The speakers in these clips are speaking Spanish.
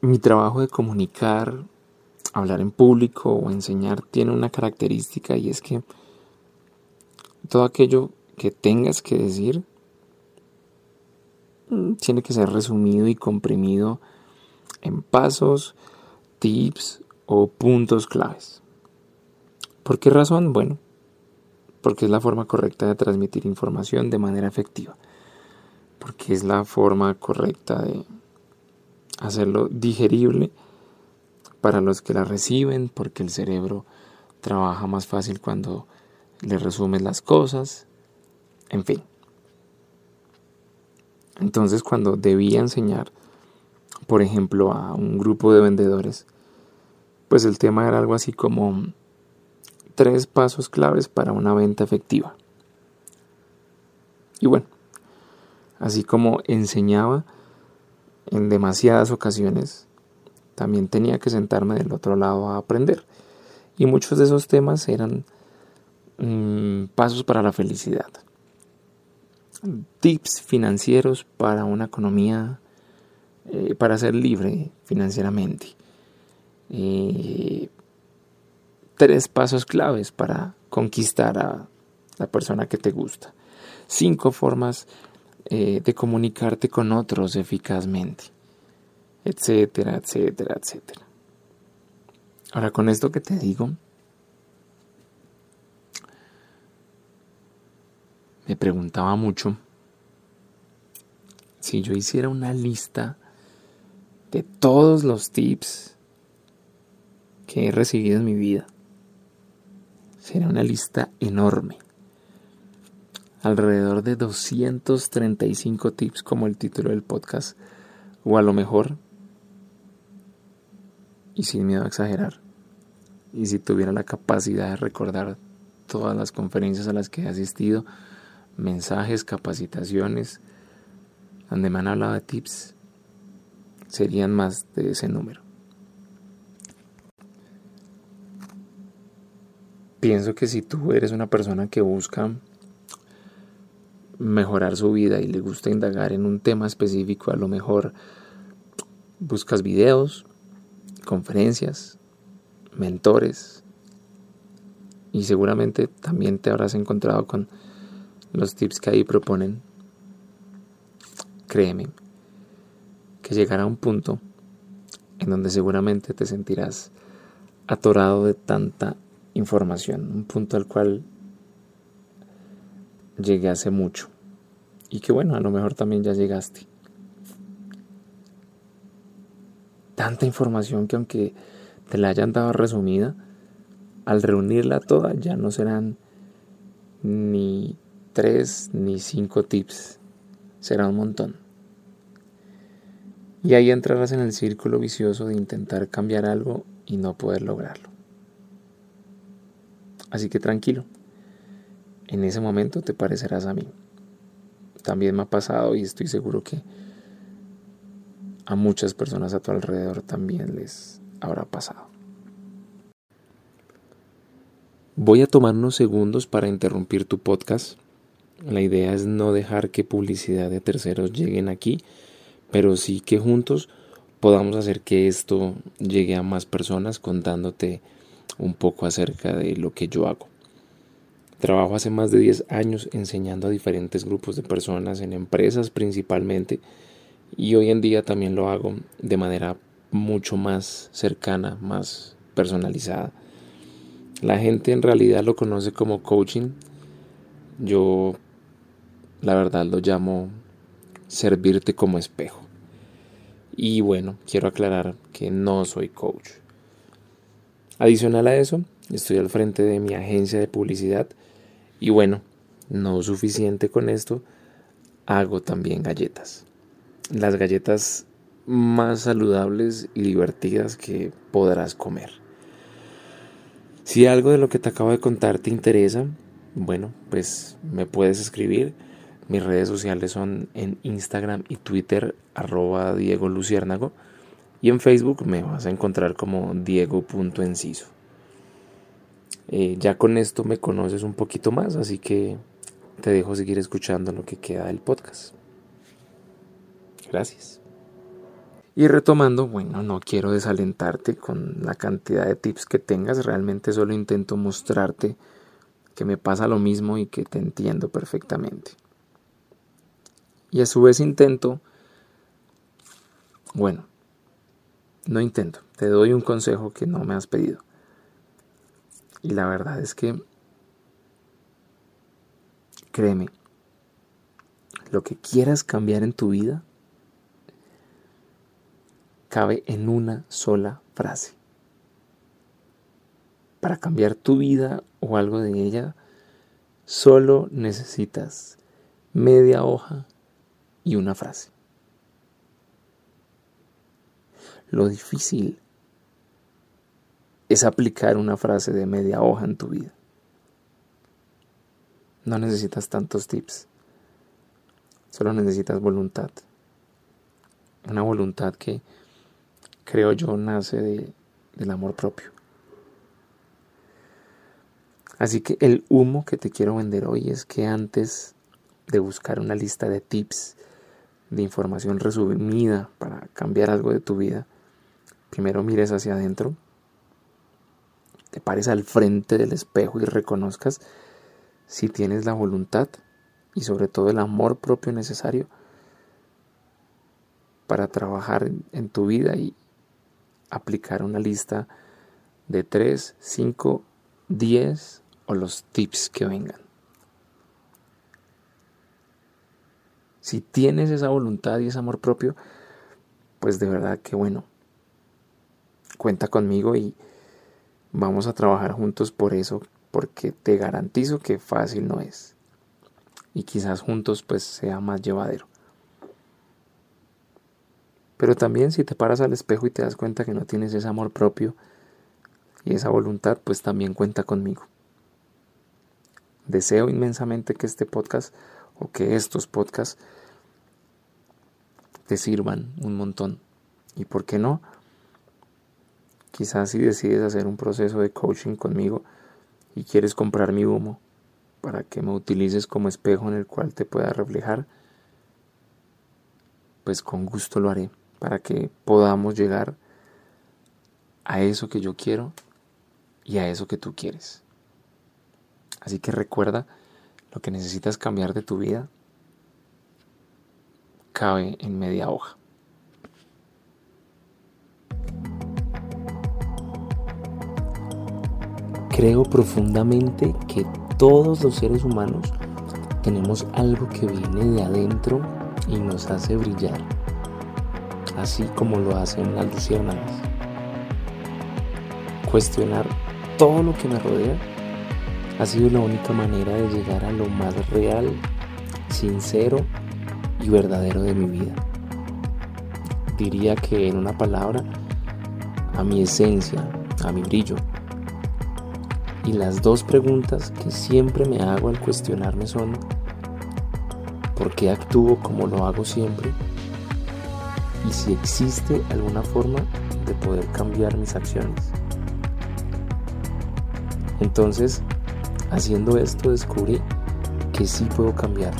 mi trabajo de comunicar, hablar en público o enseñar tiene una característica y es que todo aquello que tengas que decir mm, tiene que ser resumido y comprimido en pasos, tips o puntos claves. ¿Por qué razón? Bueno, porque es la forma correcta de transmitir información de manera efectiva, porque es la forma correcta de hacerlo digerible para los que la reciben, porque el cerebro trabaja más fácil cuando le resumes las cosas, en fin. Entonces cuando debía enseñar, por ejemplo, a un grupo de vendedores, pues el tema era algo así como tres pasos claves para una venta efectiva. Y bueno, así como enseñaba en demasiadas ocasiones, también tenía que sentarme del otro lado a aprender. Y muchos de esos temas eran mm, pasos para la felicidad, tips financieros para una economía, eh, para ser libre financieramente. Eh, tres pasos claves para conquistar a la persona que te gusta. Cinco formas eh, de comunicarte con otros eficazmente, etcétera, etcétera, etcétera. Ahora con esto que te digo, me preguntaba mucho si yo hiciera una lista de todos los tips que he recibido en mi vida. Sería una lista enorme alrededor de 235 tips como el título del podcast, o a lo mejor, y sin miedo a exagerar, y si tuviera la capacidad de recordar todas las conferencias a las que he asistido, mensajes, capacitaciones, donde me han hablado de tips, serían más de ese número. Pienso que si tú eres una persona que busca mejorar su vida y le gusta indagar en un tema específico, a lo mejor buscas videos, conferencias, mentores y seguramente también te habrás encontrado con los tips que ahí proponen. Créeme que llegará un punto en donde seguramente te sentirás atorado de tanta información, un punto al cual llegué hace mucho. Y que bueno, a lo mejor también ya llegaste. Tanta información que aunque te la hayan dado resumida, al reunirla toda ya no serán ni tres ni cinco tips, será un montón. Y ahí entrarás en el círculo vicioso de intentar cambiar algo y no poder lograrlo. Así que tranquilo en ese momento te parecerás a mí. También me ha pasado y estoy seguro que a muchas personas a tu alrededor también les habrá pasado. Voy a tomar unos segundos para interrumpir tu podcast. La idea es no dejar que publicidad de terceros lleguen aquí, pero sí que juntos podamos hacer que esto llegue a más personas contándote un poco acerca de lo que yo hago. Trabajo hace más de 10 años enseñando a diferentes grupos de personas en empresas principalmente y hoy en día también lo hago de manera mucho más cercana, más personalizada. La gente en realidad lo conoce como coaching. Yo la verdad lo llamo servirte como espejo. Y bueno, quiero aclarar que no soy coach. Adicional a eso, estoy al frente de mi agencia de publicidad y bueno, no suficiente con esto, hago también galletas. Las galletas más saludables y divertidas que podrás comer. Si algo de lo que te acabo de contar te interesa, bueno, pues me puedes escribir. Mis redes sociales son en Instagram y Twitter arroba Diego Luciérnago y en Facebook me vas a encontrar como Diego.enciso. Eh, ya con esto me conoces un poquito más, así que te dejo seguir escuchando lo que queda del podcast. Gracias. Y retomando, bueno, no quiero desalentarte con la cantidad de tips que tengas, realmente solo intento mostrarte que me pasa lo mismo y que te entiendo perfectamente. Y a su vez intento, bueno, no intento, te doy un consejo que no me has pedido. Y la verdad es que, créeme, lo que quieras cambiar en tu vida cabe en una sola frase. Para cambiar tu vida o algo de ella, solo necesitas media hoja y una frase. Lo difícil es aplicar una frase de media hoja en tu vida. No necesitas tantos tips. Solo necesitas voluntad. Una voluntad que creo yo nace de, del amor propio. Así que el humo que te quiero vender hoy es que antes de buscar una lista de tips, de información resumida para cambiar algo de tu vida, primero mires hacia adentro, te pares al frente del espejo y reconozcas si tienes la voluntad y sobre todo el amor propio necesario para trabajar en tu vida y aplicar una lista de 3, 5, 10 o los tips que vengan. Si tienes esa voluntad y ese amor propio, pues de verdad que bueno, cuenta conmigo y vamos a trabajar juntos por eso, porque te garantizo que fácil no es. Y quizás juntos pues sea más llevadero. Pero también si te paras al espejo y te das cuenta que no tienes ese amor propio y esa voluntad, pues también cuenta conmigo. Deseo inmensamente que este podcast o que estos podcasts te sirvan un montón. ¿Y por qué no? Quizás si decides hacer un proceso de coaching conmigo y quieres comprar mi humo para que me utilices como espejo en el cual te pueda reflejar, pues con gusto lo haré para que podamos llegar a eso que yo quiero y a eso que tú quieres. Así que recuerda lo que necesitas cambiar de tu vida cabe en media hoja. Creo profundamente que todos los seres humanos tenemos algo que viene de adentro y nos hace brillar, así como lo hacen las luciérnagas. Cuestionar todo lo que me rodea ha sido la única manera de llegar a lo más real, sincero y verdadero de mi vida. Diría que en una palabra, a mi esencia, a mi brillo. Y las dos preguntas que siempre me hago al cuestionarme son, ¿por qué actúo como lo hago siempre? Y si existe alguna forma de poder cambiar mis acciones. Entonces, haciendo esto descubrí que sí puedo cambiar.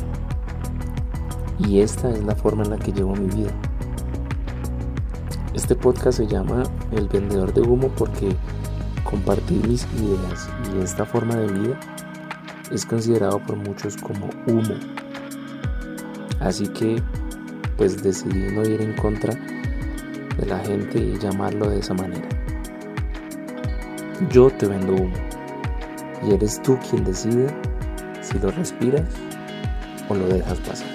Y esta es la forma en la que llevo mi vida. Este podcast se llama El vendedor de humo porque compartir mis ideas y esta forma de vida es considerado por muchos como humo. Así que pues decidí no ir en contra de la gente y llamarlo de esa manera. Yo te vendo humo y eres tú quien decide si lo respiras o lo dejas pasar.